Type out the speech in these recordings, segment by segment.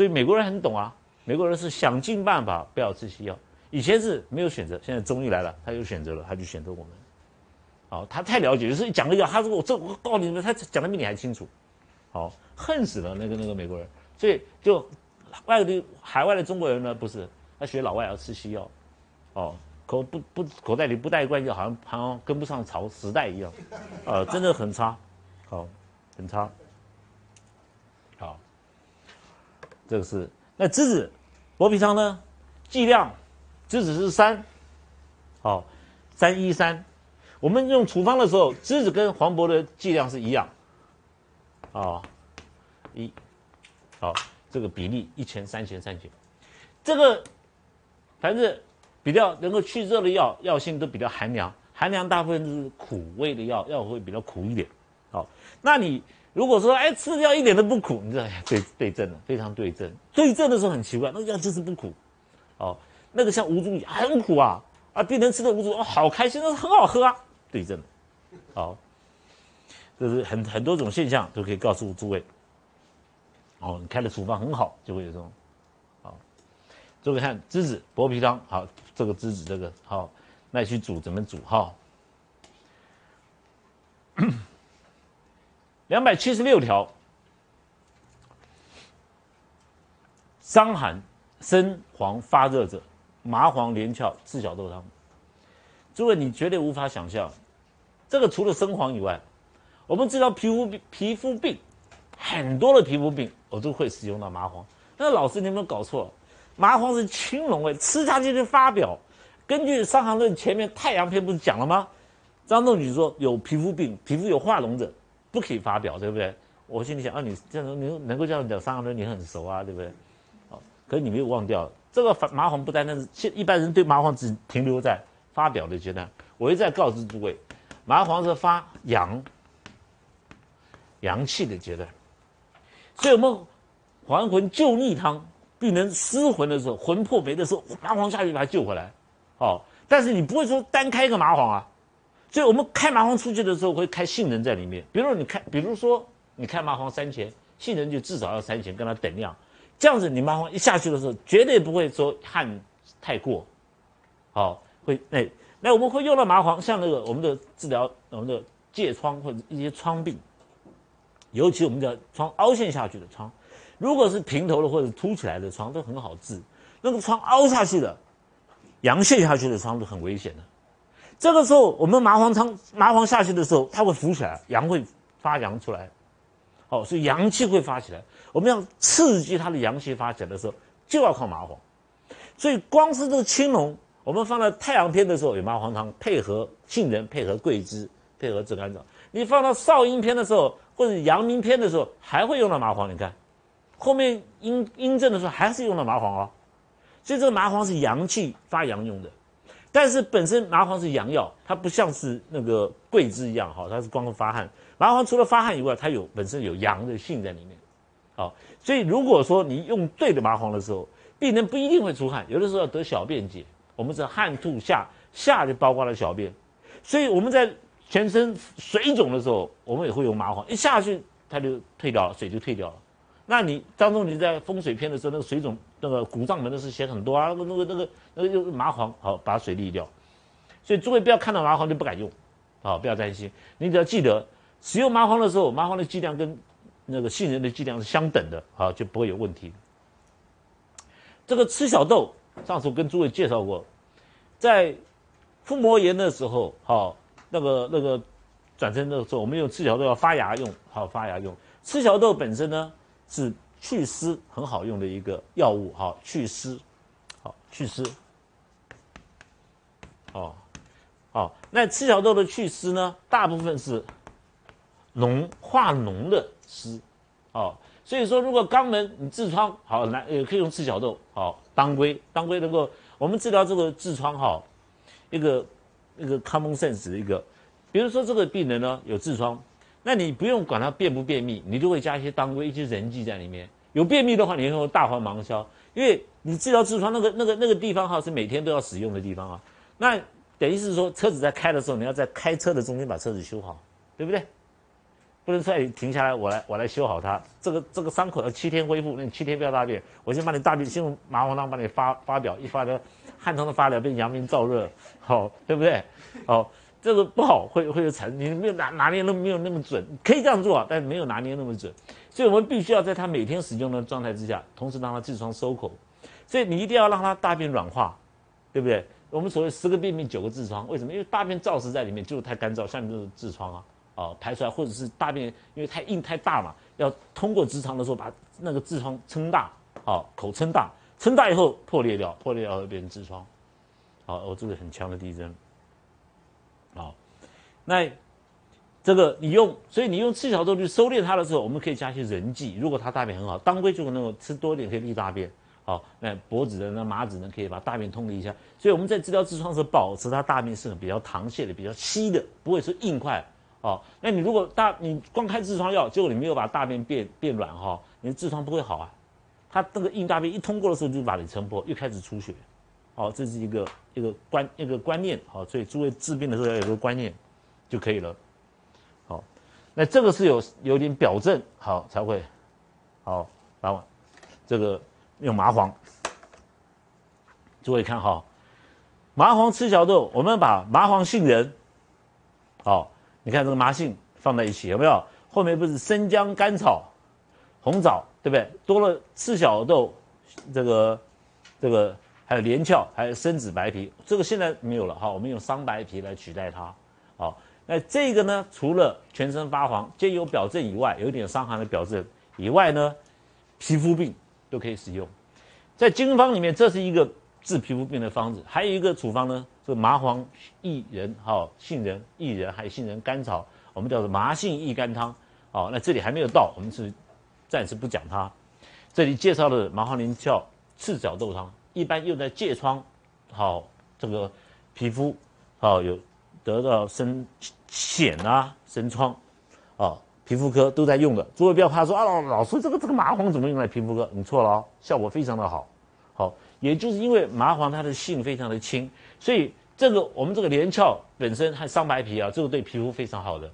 所以美国人很懂啊，美国人是想尽办法不要吃西药。以前是没有选择，现在中医来了，他有选择了，他就选择我们。好，他太了解，就是一讲个药，他说我这我告诉你们，他讲的比你还清楚。好，恨死了那个那个美国人，所以就外地海外的中国人呢，不是他学老外要吃西药，哦，口不不口袋里不带罐药，好像好像跟不上朝时代一样，呃，真的很差，好，很差。好，这个是那栀子薄皮汤呢，剂量。栀子是三，好，三一三。我们用处方的时候，栀子跟黄柏的剂量是一样，啊，一，好，这个比例一钱三钱三钱。这个反正比较能够去热的药，药性都比较寒凉，寒凉大部分都是苦味的药，药会比较苦一点。好，那你如果说哎吃药一点都不苦，你知道对对症了，非常对症。对症的时候很奇怪，那药就是不苦，哦。那个像无珠很苦啊，啊，病人吃的无珠哦，好开心，那很好喝啊，对症，好，这是很很多种现象都可以告诉诸位，哦，你开的处方很好，就会有这种，好，诸位看栀子薄皮汤，好，这个栀子这个好，那去煮怎么煮哈？两百七十六条，伤寒生黄发热者。麻黄连翘赤小豆汤，诸位你绝对无法想象，这个除了生黄以外，我们治疗皮肤病皮肤病很多的皮肤病，我都会使用到麻黄。那老师你有没有搞错？麻黄是青龙哎，吃下去就发表。根据《伤寒论》前面太阳篇不是讲了吗？张仲景说有皮肤病、皮肤有化脓者不可以发表，对不对？我心里想啊，你这样你能够这样讲《三个人》，你很熟啊，对不对？好，可是你没有忘掉。这个麻黄不单单是现一般人对麻黄只停留在发表的阶段，我一再告知诸位，麻黄是发阳阳气的阶段，所以我们还魂救逆汤，病人失魂的时候，魂魄没的时候，麻黄下去把它救回来，哦，但是你不会说单开一个麻黄啊，所以我们开麻黄出去的时候会开杏仁在里面，比如说你开，比如说你开麻黄三钱，杏仁就至少要三钱，跟它等量。这样子，你麻黄一下去的时候，绝对不会说汗太过，好，会那那我们会用到麻黄，像那个我们的治疗我们的疥疮或者一些疮病，尤其我们的疮凹陷下去的疮，如果是平头的或者凸起来的疮都很好治，那个疮凹下去的，阳陷下去的疮都很危险的。这个时候，我们麻黄汤麻黄下去的时候，它会浮起来，阳会发阳出来，哦，所以阳气会发起来。我们要刺激它的阳气发起来的时候，就要靠麻黄。所以光是这个青龙，我们放在太阳篇的时候有麻黄汤，配合杏仁，配合桂枝，配合炙甘草。你放到少阴篇的时候，或者阳明篇的时候，还会用到麻黄。你看，后面阴阴症的时候还是用到麻黄哦。所以这个麻黄是阳气发阳用的，但是本身麻黄是阳药，它不像是那个桂枝一样哈，它是光发汗。麻黄除了发汗以外，它有本身有阳的性在里面。好，所以如果说你用对的麻黄的时候，病人不一定会出汗，有的时候要得小便解。我们是汗吐下，下就包括了小便，所以我们在全身水肿的时候，我们也会用麻黄，一下去它就退掉了，水就退掉了。那你张仲景在风水篇的时候，那个水肿那个骨胀门的事写很多啊，那个那个那个用麻黄好把水沥掉。所以诸位不要看到麻黄就不敢用，好不要担心，你只要记得使用麻黄的时候，麻黄的剂量跟。那个杏仁的剂量是相等的，好就不会有问题。这个吃小豆，上次我跟诸位介绍过，在腹膜炎的时候，好那个那个转成的时候，我们用吃小豆要发芽用，好发芽用。吃小豆本身呢是祛湿很好用的一个药物，好祛湿，好祛湿，哦，好那赤小豆的祛湿呢，大部分是脓化脓的。湿，哦，所以说如果肛门你痔疮好来也可以用赤小豆，好当归，当归能够我们治疗这个痔疮哈，一个一个 common sense 的一个，比如说这个病人呢有痔疮，那你不用管它便不便秘，你就会加一些当归一些人剂在里面。有便秘的话，你用大黄芒硝，因为你治疗痔疮那个那个那个地方哈是每天都要使用的地方啊，那等于是说车子在开的时候，你要在开车的中间把车子修好，对不对？不能说停下来，我来我来修好它。这个这个伤口要七天恢复，那你七天不要大便，我先把你大便先用麻黄汤把你发发表，一发的汗通的发了，变阳明燥热，好对不对？好，这个不好，会会有产你没有拿拿捏那没有那么准，可以这样做，但是没有拿捏那么准，所以我们必须要在他每天使用的状态之下，同时让他痔疮收口，所以你一定要让他大便软化，对不对？我们所谓十个便秘九个痔疮，为什么？因为大便燥湿在里面，就是太干燥，下面就是痔疮啊，哦，排出来或者是大便因为太硬太大嘛，要通过直肠的时候把那个痔疮撑大，好口撑大，撑大以后破裂掉，破裂掉会变成痔疮，好，我这个很强的地针，好，那这个你用，所以你用赤小豆去收敛它的时候，我们可以加一些人剂，如果它大便很好，当归就可能够吃多一点可以利大便。好，那脖子的那麻子呢，可以把大便通理一下。所以我们在治疗痔疮时，保持它大便是比较溏泻的、比较稀的，不会说硬块。哦，那你如果大你光开痔疮药，结果你没有把大便变变软哈，你的痔疮不会好啊。它那个硬大便一通过的时候，就把你撑破，又开始出血。好，这是一个一个观一个观念。好，所以诸位治病的时候要有个观念就可以了。好，那这个是有有点表证好才会好，把这个。用麻黄，诸位看哈，麻黄赤小豆，我们把麻黄、杏仁，好，你看这个麻杏放在一起有没有？后面不是生姜、甘草、红枣，对不对？多了赤小豆，这个、这个还有连翘，还有生紫白皮，这个现在没有了哈，我们用桑白皮来取代它。好，那这个呢，除了全身发黄兼有表症以外，有点伤寒的表症以外呢，皮肤病。都可以使用，在经方里面，这是一个治皮肤病的方子。还有一个处方呢，是麻黄、薏仁、哈杏仁、薏仁，还有杏仁、甘草，我们叫做麻杏薏甘汤。好，那这里还没有到，我们是暂时不讲它。这里介绍的麻黄连翘赤脚豆汤，一般用在疥疮，好这个皮肤好有得到生癣啊、生疮，啊。皮肤科都在用的，诸位不要怕说啊，老老师这个这个麻黄怎么用在皮肤科？你错了哦，效果非常的好，好，也就是因为麻黄它的性非常的轻，所以这个我们这个连翘本身和桑白皮啊，这个对皮肤非常好的。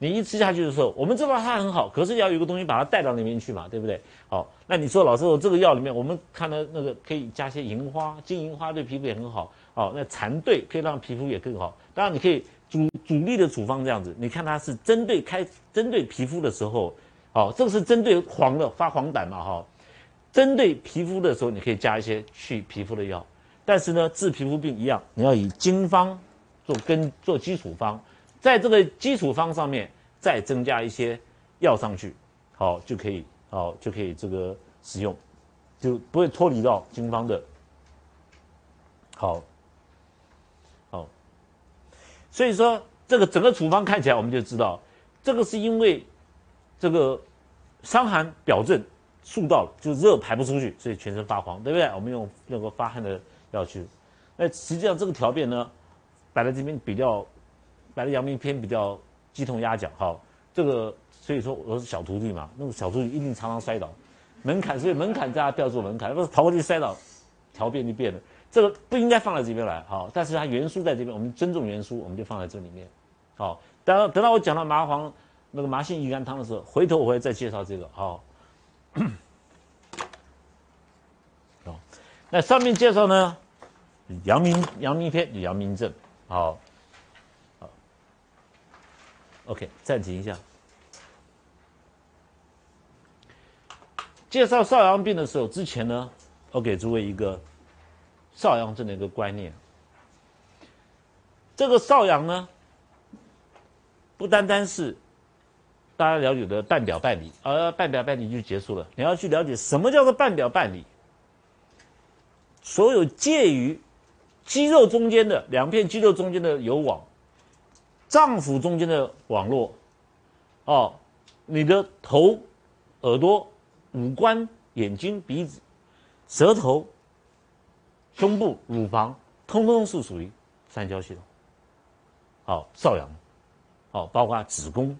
你一吃下去的时候，我们知道它很好，可是要有个东西把它带到那边去嘛，对不对？好，那你说老师，我这个药里面我们看到那个可以加些银花，金银花对皮肤也很好，好，那蚕对可以让皮肤也更好，当然你可以。主主力的处方这样子，你看它是针对开针对皮肤的时候，好，这个是针对黄的发黄疸嘛哈，针对皮肤的时候，你可以加一些去皮肤的药，但是呢，治皮肤病一样，你要以经方做根做基础方，在这个基础方上面再增加一些药上去，好就可以好就可以这个使用，就不会脱离到经方的，好。好所以说，这个整个处方看起来，我们就知道，这个是因为这个伤寒表症速到了，就热排不出去，所以全身发黄，对不对？我们用那个发汗的药去。那实际上这个条便呢，摆在这边比较，摆在阳明篇比较鸡同鸭讲。好，这个所以说我是小徒弟嘛，那个小徒弟一定常常摔倒，门槛所以门槛大家不要做门槛，不是跑过去摔倒，条便就变了。这个不应该放在这边来，好，但是它原书在这边，我们尊重原书，我们就放在这里面，好。等等到我讲到麻黄那个麻杏益肝汤的时候，回头我会再介绍这个，好。好，那上面介绍呢，阳明阳明篇阳明症，好，OK，暂停一下。介绍少阳病的时候，之前呢，我给诸位一个。少阳症的一个观念，这个少阳呢，不单单是大家了解的半表半里，而半表半里就结束了。你要去了解什么叫做半表半里，所有介于肌肉中间的两片肌肉中间的有网，脏腑中间的网络，哦，你的头、耳朵、五官、眼睛、鼻子、舌头。胸部、乳房，通通是属于三焦系统。好，少阳，好，包括子宫。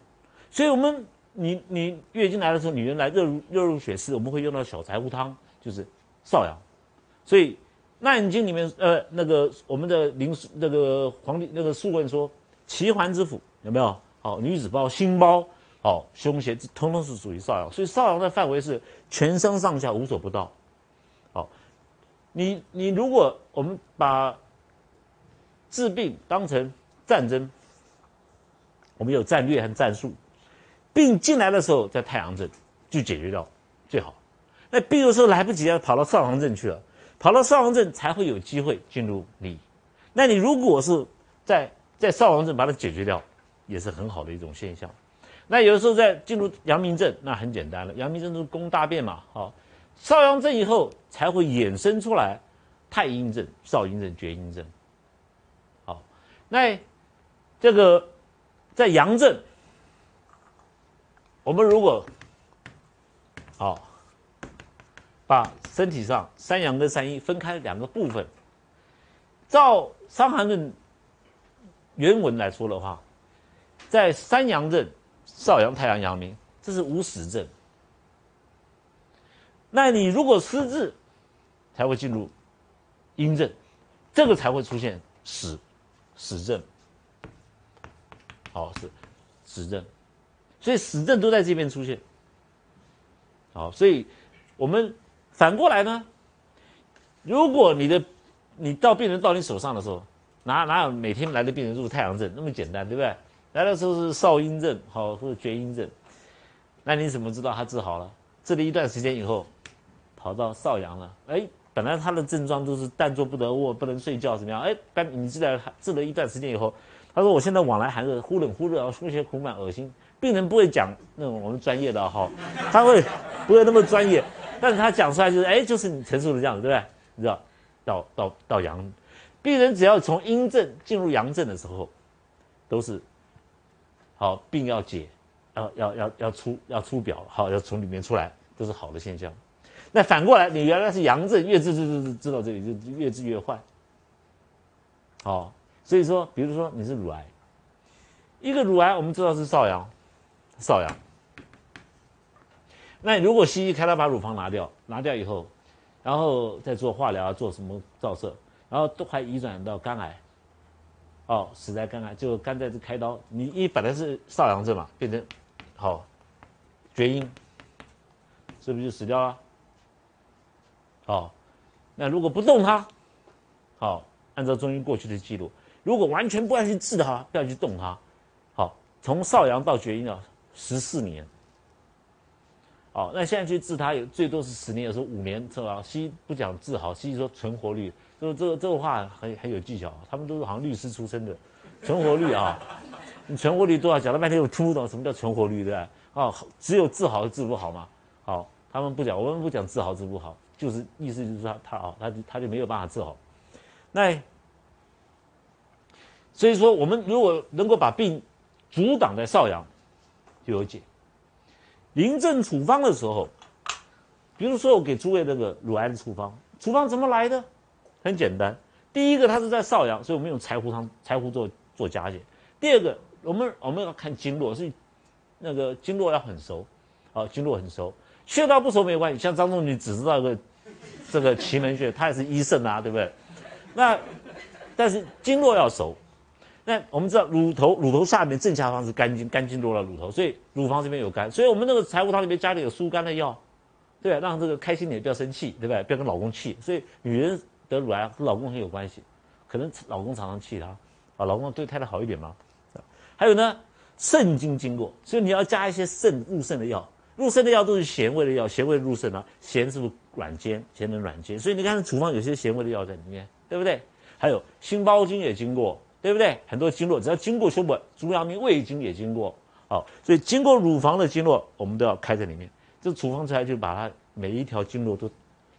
所以，我们你你月经来的时候，女人来热如热如血丝，我们会用到小柴胡汤，就是少阳。所以《纳言经》里面，呃，那个我们的林那个皇帝那个素问说，奇环之府有没有？好，女子包心包，哦，胸胁，通通是属于少阳。所以少阳的范围是全身上下无所不到。好，你你如果我们把治病当成战争，我们有战略和战术，病进来的时候在太阳镇就解决掉最好。那病的时候来不及了，跑到少阳镇去了，跑到少阳镇才会有机会进入你。那你如果是在在少阳镇把它解决掉，也是很好的一种现象。那有的时候在进入阳明镇，那很简单了，阳明镇都是攻大便嘛，好，少阳镇以后才会衍生出来太阴症、少阴症、厥阴症。好，那这个在阳镇，我们如果好把身体上三阳跟三阴分开两个部分，照《伤寒论》原文来说的话，在三阳镇，少阳、太阳、阳明，这是无实症。那你如果失智，才会进入阴症，这个才会出现死死症。好，是死症，所以死症都在这边出现。好，所以我们反过来呢，如果你的你到病人到你手上的时候，哪哪有每天来的病人入太阳症那么简单，对不对？来的时候是少阴症，好或者厥阴症，那你怎么知道他治好了？治了一段时间以后，跑到少阳了，哎，本来他的症状都是但坐不得卧，不能睡觉，怎么样？哎，但你治了治了一段时间以后，他说我现在往来寒热，忽冷忽热，呼吸苦满，恶心。病人不会讲那种我们专业的哈，他会不会那么专业？但是他讲出来就是，哎，就是你陈述的这样子，对不对？你知道，到到到阳，病人只要从阴症进入阳症的时候，都是。好，病要解，要要要要出要出表，好要从里面出来，都是好的现象。那反过来，你原来是阳症，越治治治治到这里就越治越坏。好，所以说，比如说你是乳癌，一个乳癌我们知道是少阳，少阳。那如果西医开刀把乳房拿掉，拿掉以后，然后再做化疗，做什么照射，然后都还移转到肝癌。哦，死在肝癌，就肝在这开刀，你一本来是少阳症嘛，变成好厥阴，是不是就死掉了？好，那如果不动它，好，按照中医过去的记录，如果完全不要去治它，不要去动它，好，从少阳到厥阴啊，十四年。好，那现在去治它有最多是十年，有时候五年，是吧？西医不讲治好，西医说存活率。这这这个话很很有技巧，他们都是好像律师出身的，存活率啊，你存活率多少？讲了半天我听不懂什么叫存活率，对吧？哦，只有治好治不好嘛。好，他们不讲，我们不讲治好治不好，就是意思就是说他啊，他他就没有办法治好。那所以说，我们如果能够把病阻挡在少阳，就有解。临症处方的时候，比如说我给诸位那个乳癌的处方，处方怎么来的？很简单，第一个它是在少阳，所以我们用柴胡汤、柴胡做做加减。第二个，我们我们要看经络，是那个经络要很熟，好，经络很熟，穴道不熟没有关系。像张仲景只知道一个这个奇门穴，他也是医圣啊，对不对？那但是经络要熟。那我们知道乳头乳头下面正下方是肝经，肝经络了乳头，所以乳房这边有肝，所以我们那个柴胡汤里面加点有疏肝的药，对让这个开心点，不要生气，对不对？不要跟老公气。所以女人。得乳癌和老公很有关系，可能老公常常气她，啊，老公对太太好一点吗？还有呢，肾经经过，所以你要加一些肾入肾的药，入肾的药都是咸味的药，咸味入肾啊，咸是不是软坚，咸能软坚，所以你看处方有些咸味的药在里面，对不对？还有心包经也经过，对不对？很多经络只要经过胸部，足阳明胃经也经过，好，所以经过乳房的经络我们都要开在里面，这处方出来就把它每一条经络都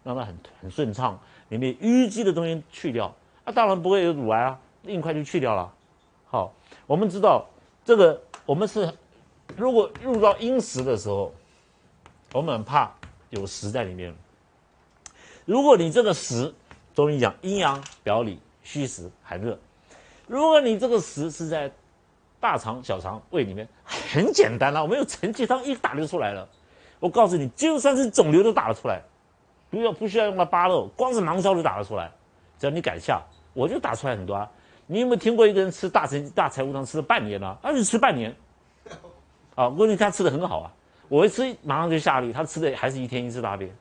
让它很很顺畅。里面淤积的东西去掉，啊，当然不会有乳癌啊，硬块就去掉了。好，我们知道这个，我们是如果入到阴时的时候，我们很怕有食在里面。如果你这个食，中医讲阴阳表里虚实寒热，如果你这个食是在大肠、小肠、胃里面，很简单了，我们用承气汤一打就出来了。我告诉你，就算是肿瘤都打得出来。不要不需要用到八肉，光是芒硝就打得出来。只要你敢下，我就打出来很多啊。你有没有听过一个人吃大陈大柴胡汤吃了半年呢？他就吃半年，啊，问题他吃的很好啊，我一吃马上就下痢，他吃的还是一天一次大便，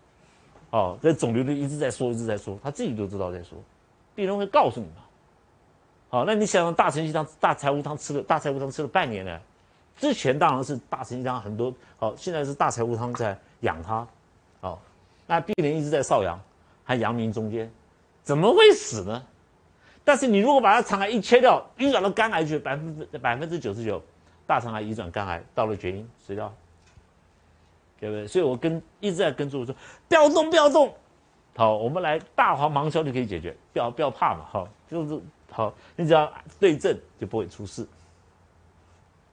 哦，这肿瘤就一直在说，一直在说，他自己都知道在说，病人会告诉你嘛，好，那你想想大承气汤、大柴胡汤吃了，大柴胡汤吃了半年呢，之前当然是大承气汤很多，好，现在是大柴胡汤在养他，好，那病人一直在少阳和阳明中间，怎么会死呢？但是你如果把它肠癌一切掉，移转到肝癌去，百分之百分之九十九，大肠癌移转肝癌，到了绝阴死掉，对不对？所以我跟一直在跟住我说，不要动，不要动。好，我们来大黄芒硝就可以解决，不要不要怕嘛，好，就是好，你只要对症就不会出事。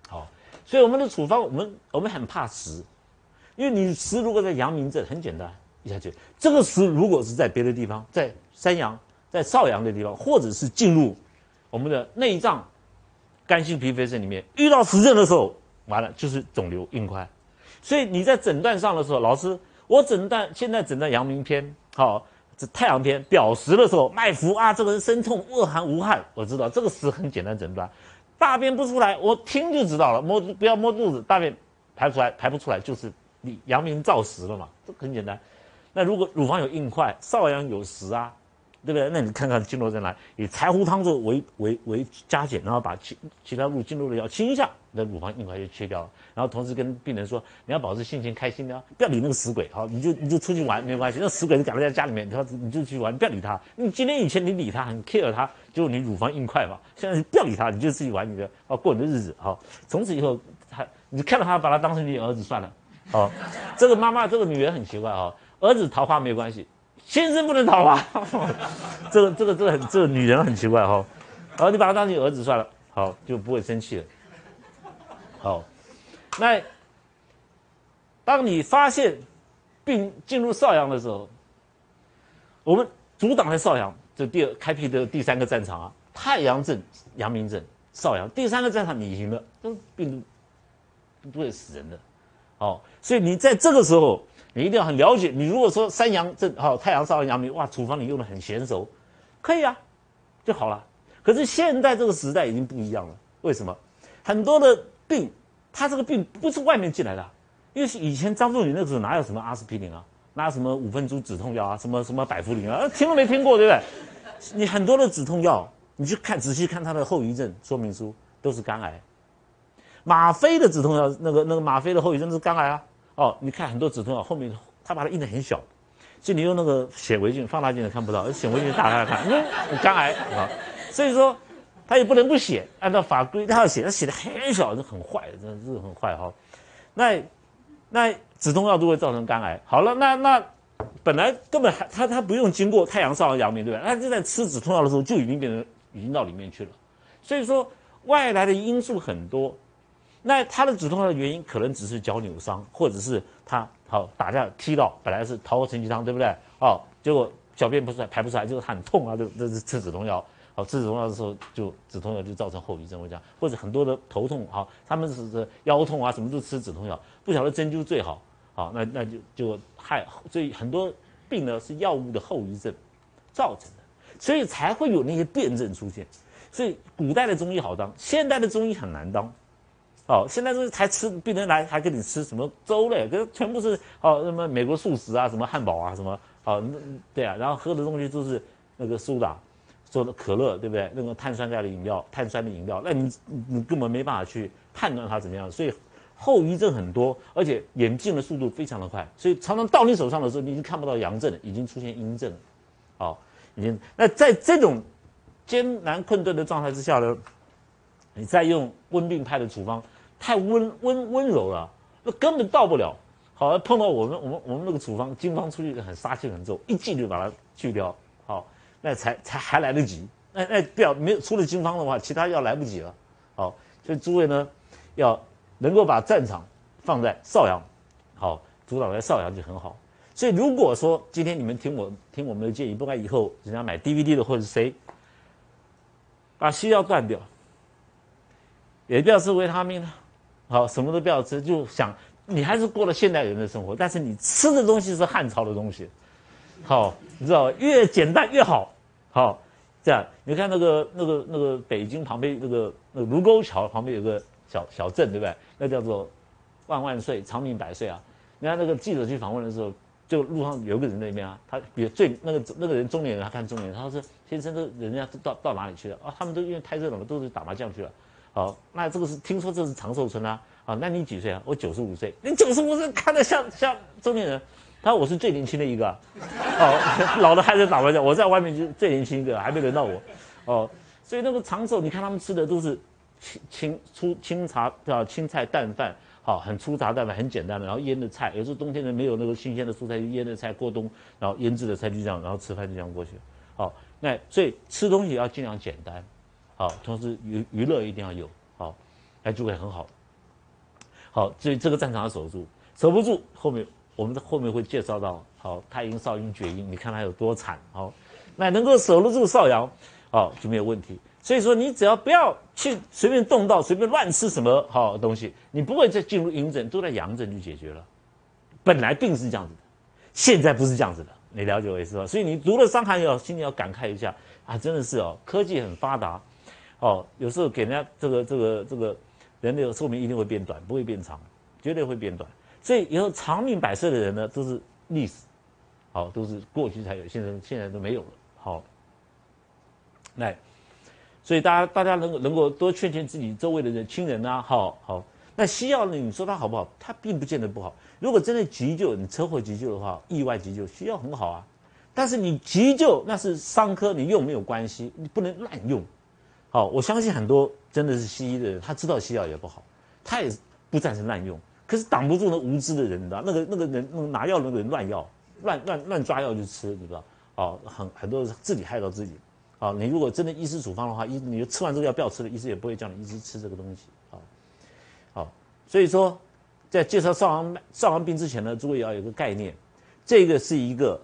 好，所以我们的处方，我们我们很怕实，因为你实如果在阳明症很简单，下去这个实如果是在别的地方，在山阳。在少阳的地方，或者是进入我们的内脏、肝、心、脾、肺、肾里面，遇到实症的时候，完了就是肿瘤硬块。所以你在诊断上的时候，老师，我诊断现在诊断阳明篇，好，这太阳篇表实的时候，脉浮啊，这个人身痛，恶寒无汗，我知道这个实很简单诊断。大便不出来，我听就知道了，摸不要摸肚子，大便排不出来，排不出来就是你阳明燥实了嘛，这很简单。那如果乳房有硬块，少阳有实啊。对不对？那你看看经络在哪？以柴胡汤做为为为加减，然后把其其他入经络的药清一下，那乳房硬块就切掉了。然后同时跟病人说，你要保持心情开心的，不要理那个死鬼。好，你就你就出去玩没关系。那死鬼你赶在家里面，他你就去玩，不要理他。你今天以前你理他很 care 他，就你乳房硬块嘛。现在不要理他，你就自己玩你的，哦，过你的日子。好，从此以后他你看到他把他当成你儿子算了。好，这个妈妈这个女人很奇怪哈，儿子桃花没关系。先生不能桃花！这个、这个、这个很，这个女人很奇怪哈。好，你把他当你儿子算了，好就不会生气了。好，那当你发现病进入少阳的时候，我们阻挡在少阳，这第二开辟的第三个战场啊，太阳症、阳明症、少阳，第三个战场你赢了，这病毒不会死人的。好，所以你在这个时候。你一定要很了解。你如果说三阳症好，太阳少阳阳明，哇，处方你用的很娴熟，可以啊，就好了。可是现在这个时代已经不一样了。为什么？很多的病，他这个病不是外面进来的，因为以前张仲景那时候哪有什么阿司匹林啊，哪有什么五分钟止痛药啊，什么什么百服灵啊，听都没听过，对不对？你很多的止痛药，你去看仔细看它的后遗症说明书，都是肝癌。吗啡的止痛药，那个那个吗啡的后遗症是肝癌啊。哦，你看很多止痛药后面，他把它印的很小，所以你用那个显微镜、放大镜都看不到，显微镜打开来看，嗯，肝癌啊，所以说他也不能不写，按照法规他要写，他写的很小，这很坏，真的是很坏哈。那那止痛药都会造成肝癌。好了，那那本来根本还他他不用经过太阳少阳阳明，对吧？他就在吃止痛药的时候就已经变成已经到里面去了。所以说外来的因素很多。那他的止痛药的原因可能只是脚扭伤，或者是他好打架踢到，本来是桃花承气汤，对不对？哦，结果小便不出来，排不出来，就是很痛啊，就这是吃止痛药。好，吃止痛药的时候，就止痛药就造成后遗症，我讲，或者很多的头痛，好，他们是是腰痛啊，什么都吃止痛药，不晓得针灸最好，好，那那就就害，所以很多病呢是药物的后遗症造成的，所以才会有那些辩证出现。所以古代的中医好当，现代的中医很难当。哦，现在是还吃病人来还给你吃什么粥嘞？这全部是哦什么美国素食啊，什么汉堡啊，什么哦对啊，然后喝的东西都是那个苏打做的可乐，对不对？那个碳酸钙的饮料，碳酸的饮料，那你你根本没办法去判断它怎么样，所以后遗症很多，而且演进的速度非常的快，所以常常到你手上的时候，你已经看不到阳症了，已经出现阴症了，哦，已经那在这种艰难困顿的状态之下呢，你再用温病派的处方。太温温温柔了，那根本到不了。好，碰到我们我们我们那个处方经方出去很杀气很重，一剂就把它去掉。好，那才才还来得及。那那不要没有出了经方的话，其他药来不及了。好，所以诸位呢，要能够把战场放在少阳，好，主导在少阳就很好。所以如果说今天你们听我听我们的建议，不管以后人家买 DVD 的或者谁，把西药断掉，也不要吃维他命了。好，什么都不要吃，就想你还是过了现代人的生活，但是你吃的东西是汉朝的东西，好，你知道越简单越好，好，这样你看那个那个那个北京旁边那个那卢沟桥旁边有个小小镇，对不对？那叫做万万岁，长命百岁啊！你看那个记者去访问的时候，就路上有个人那边啊，他比最那个那个人中年人，他看中年人，他说：“先生，都人家都到到哪里去了啊？他们都因为太热了嘛，都是打麻将去了。好，那这个是听说这是长寿村啊。啊，那你几岁啊？我九十五岁。你九十五岁看着像像中年人。他说我是最年轻的一个，哦，老的还在打麻将，我在外面就最年轻一个，还没轮到我。哦，所以那个长寿，你看他们吃的都是清清粗清茶叫青菜淡饭。好，很粗茶淡饭，很简单的，然后腌的菜，有时候冬天呢没有那个新鲜的蔬菜，就腌的菜过冬，然后腌制的菜就这样，然后吃饭就这样过去。好，那所以吃东西要尽量简单，好，同时娱娱乐一定要有，好，那就会很好。好，所以这个战场要守住，守不住，后面我们的后面会介绍到，好，太阴少阴厥阴，你看他有多惨，好，那能够守得住少阳，好就没有问题。所以说，你只要不要去随便动到，随便乱吃什么好东西，你不会再进入阴症，都在阳症就解决了。本来病是这样子的，现在不是这样子的，你了解我意思吧？所以你读了《伤寒》要心里要感慨一下啊，真的是哦，科技很发达，哦，有时候给人家这个这个这个人的寿命一定会变短，不会变长，绝对会变短。所以以后长命百岁的人呢，都是历史，好，都是过去才有，现在现在都没有了。好，来。所以大家大家能够能够多劝劝自己周围的人亲人啊，好好。那西药呢？你说它好不好？它并不见得不好。如果真的急救，你车祸急救的话，意外急救，西药很好啊。但是你急救那是伤科，你用没有关系，你不能滥用。好，我相信很多真的是西医的人，他知道西药也不好，他也不赞成滥用。可是挡不住那无知的人，你知道？那个那个人那个拿药那个人乱药，乱乱乱抓药去吃，你知道？哦，很很多自己害到自己。好，你如果真的医师处方的话，医你就吃完这个药不要吃了，医师也不会叫你一直吃这个东西。好，好，所以说，在介绍少阳少阳病之前呢，诸位要有个概念，这个是一个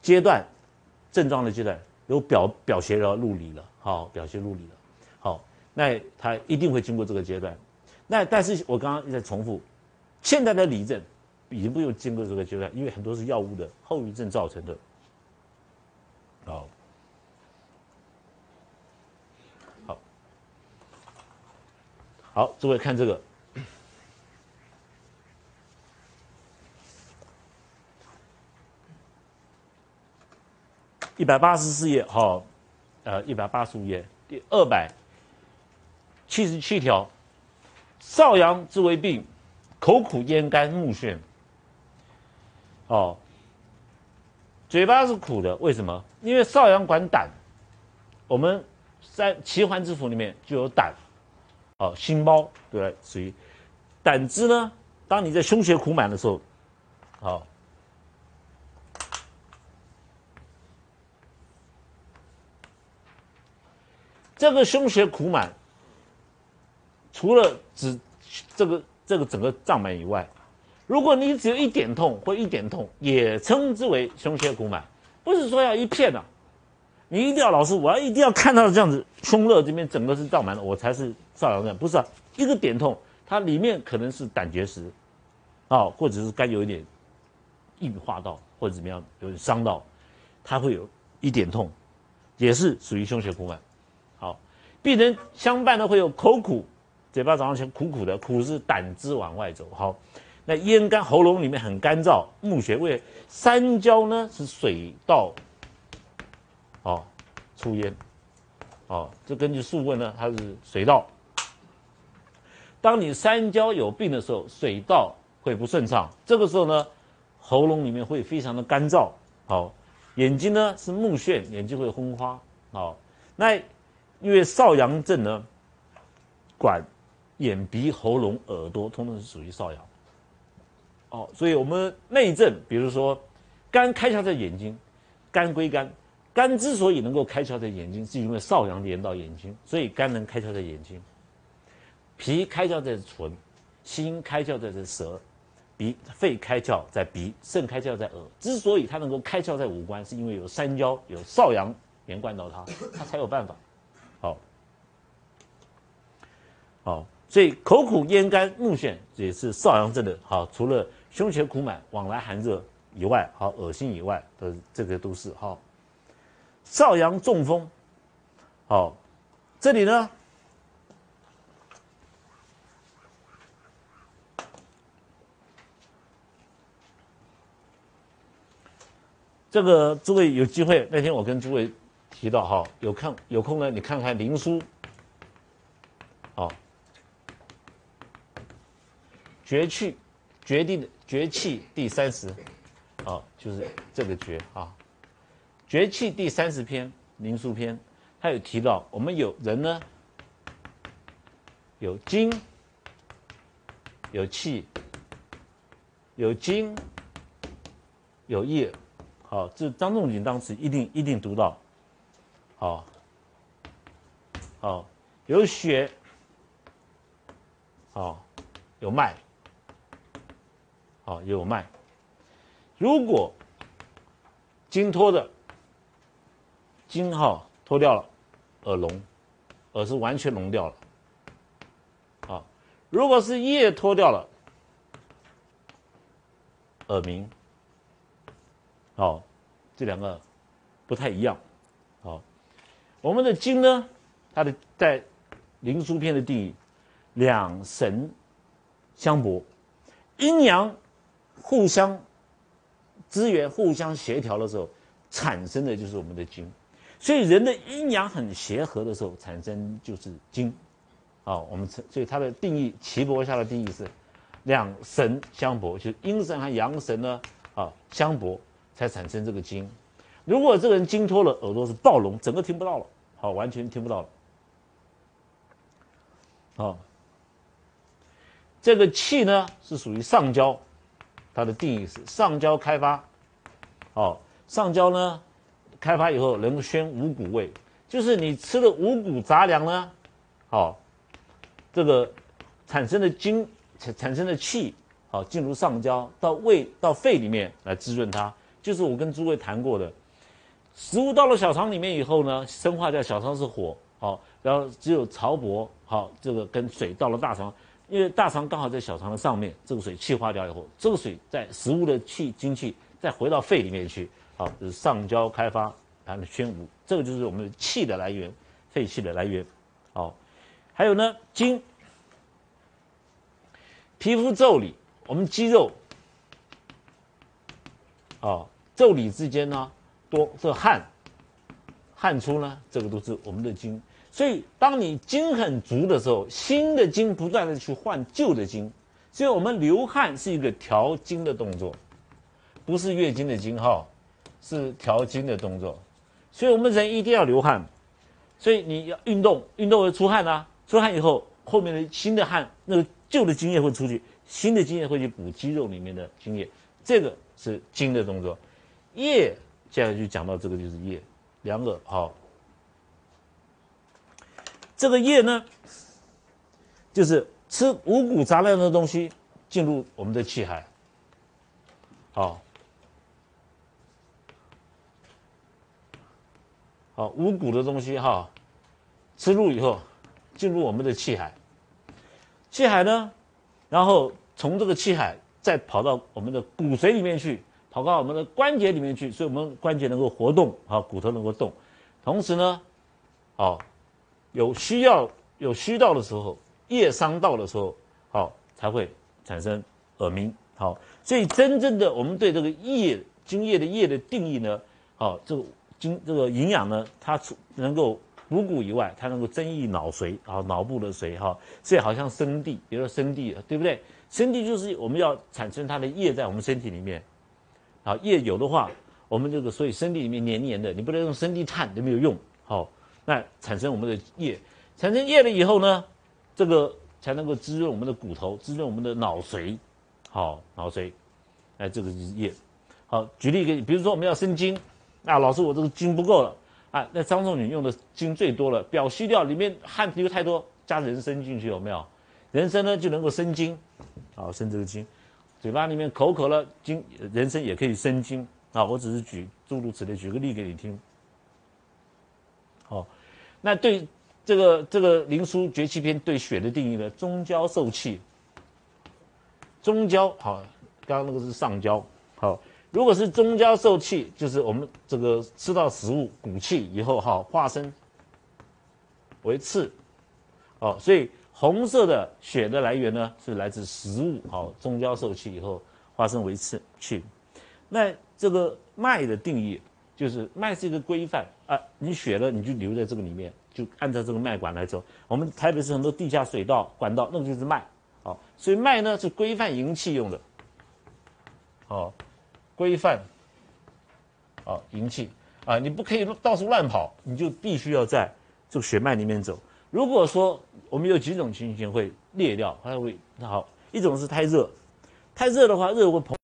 阶段症状的阶段，有表表邪了入里了，好，表邪入里了，那他一定会经过这个阶段。那但是我刚刚在重复，现在的里症已经不用经过这个阶段，因为很多是药物的后遗症造成的。好。好，诸位看这个，一百八十四页，好，呃，一百八十五页，第二百七十七条，少阳之为病，口苦咽干目眩。哦，嘴巴是苦的，为什么？因为少阳管胆，我们在奇环之腑里面就有胆。哦，心包对，属于胆汁呢。当你在胸胁苦满的时候，好，这个胸胁苦满，除了指这个这个整个胀满以外，如果你只有一点痛或一点痛，也称之为胸胁苦满，不是说要一片的。你一定要老师，我要一定要看到这样子，胸热这边整个是胀满的，我才是少阳症，不是啊？一个点痛，它里面可能是胆结石，啊，或者是肝有一点硬化到，或者怎么样有点伤到，它会有一点痛，也是属于胸胁苦满。好，病人相伴的会有口苦，嘴巴早上起苦苦的，苦是胆汁往外走。好，那咽干，喉咙里面很干燥，目眩，为三焦呢是水道。哦，出烟，哦，这根据素问呢，它是水道。当你三焦有病的时候，水道会不顺畅，这个时候呢，喉咙里面会非常的干燥，好，眼睛呢是目眩，眼睛会昏花，好，那因为少阳症呢，管眼鼻喉咙耳朵，通通是属于少阳，哦，所以我们内症，比如说肝开窍在眼睛，肝归肝。肝之所以能够开窍在眼睛，是因为少阳连到眼睛，所以肝能开窍在眼睛。脾开窍在唇，心开窍在这舌，鼻肺开窍在鼻，肾开窍在耳。之所以它能够开窍在五官，是因为有三焦有少阳连贯到它，它才有办法。好，好，所以口苦咽干目眩也是少阳症的。好，除了胸前苦满、往来寒热以外，好恶心以外的这个都是好。少阳中风，好，这里呢，这个诸位有机会那天我跟诸位提到哈，有看有空呢，你看看林书绝气决定的绝气第三十，哦，就是这个绝啊，绝气第三十篇《灵枢》篇，他有提到我们有人呢，有精，有气，有精，有液。好，这张仲景当时一定一定读到，好，好有血，好有脉，啊，也有脉。如果筋脱的，筋哈脱掉了，耳聋，耳是完全聋掉了。好，如果是叶脱掉了，耳鸣。好，这两个不太一样。好，我们的经呢，它的在灵枢篇的定义，两神相搏，阴阳互相资源、互相协调的时候，产生的就是我们的精。所以人的阴阳很协和的时候，产生就是精。啊，我们所以它的定义，岐伯下的定义是两神相搏，就是阴神和阳神呢，啊相搏。才产生这个精，如果这个人精脱了，耳朵是暴聋，整个听不到了，好，完全听不到了。好，这个气呢是属于上焦，它的定义是上焦开发，好，上焦呢开发以后能宣五谷味，就是你吃了五谷杂粮呢，好，这个产生的精产产生的气，好进入上焦到胃到肺里面来滋润它。就是我跟诸位谈过的，食物到了小肠里面以后呢，生化掉小肠是火，好，然后只有潮薄，好，这个跟水到了大肠，因为大肠刚好在小肠的上面，这个水气化掉以后，这个水在食物的气精气再回到肺里面去，好，就是上焦开发，然后宣武，这个就是我们的气的来源，肺气的来源，好，还有呢，筋，皮肤腠理，我们肌肉，啊。腠理之间呢，多这汗，汗出呢，这个都是我们的精。所以，当你精很足的时候，新的精不断的去换旧的精。所以我们流汗是一个调经的动作，不是月经的经哈，是调经的动作。所以我们人一定要流汗。所以你要运动，运动会出汗啊，出汗以后，后面的新的汗，那个旧的精液会出去，新的精液会去补肌肉里面的精液，这个是精的动作。液，接下来就讲到这个就是液，两个好。这个液呢，就是吃五谷杂粮的东西进入我们的气海，好，好五谷的东西哈，吃入以后进入我们的气海，气海呢，然后从这个气海再跑到我们的骨髓里面去。跑到我们的关节里面去，所以我们关节能够活动，好，骨头能够动。同时呢，好，有需要有虚到的时候，液伤到的时候，好，才会产生耳鸣。好，所以真正的我们对这个液精液的液的定义呢，好，这个精这个营养呢，它除能够补骨以外，它能够增益脑髓，啊，脑部的髓，哈，所以好像生地，比如说生地，对不对？生地就是我们要产生它的液在我们身体里面。好，液有的话，我们这个所以生地里面黏黏的，你不能用生地炭都没有用。好，那产生我们的液，产生液了以后呢，这个才能够滋润我们的骨头，滋润我们的脑髓。好，脑髓，哎，这个就是液。好，举例给你，比如说我们要生精，啊，老师我这个精不够了，啊，那张仲景用的精最多了，表虚掉里面汗流太多，加人参进去有没有？人参呢就能够生津，好，生这个津。嘴巴里面口渴了，津人参也可以生津啊！我只是举诸如此类，举个例给你听。好，那对这个这个《灵枢·绝气篇》对血的定义呢？中焦受气，中焦好，刚刚那个是上焦好。如果是中焦受气，就是我们这个吃到食物骨气以后哈，化身为刺，哦，所以。红色的血的来源呢，是来自食物，好中焦受气以后化身为次气。那这个脉的定义就是脉是一个规范啊，你血了你就留在这个里面，就按照这个脉管来走。我们台北市很多地下水道管道，那个就是脉，哦，所以脉呢是规范营气用的，哦，规范，哦，营气啊，你不可以到处乱跑，你就必须要在这个血脉里面走。如果说我们有几种情形会裂掉，它会那好，一种是太热，太热的话热会膨。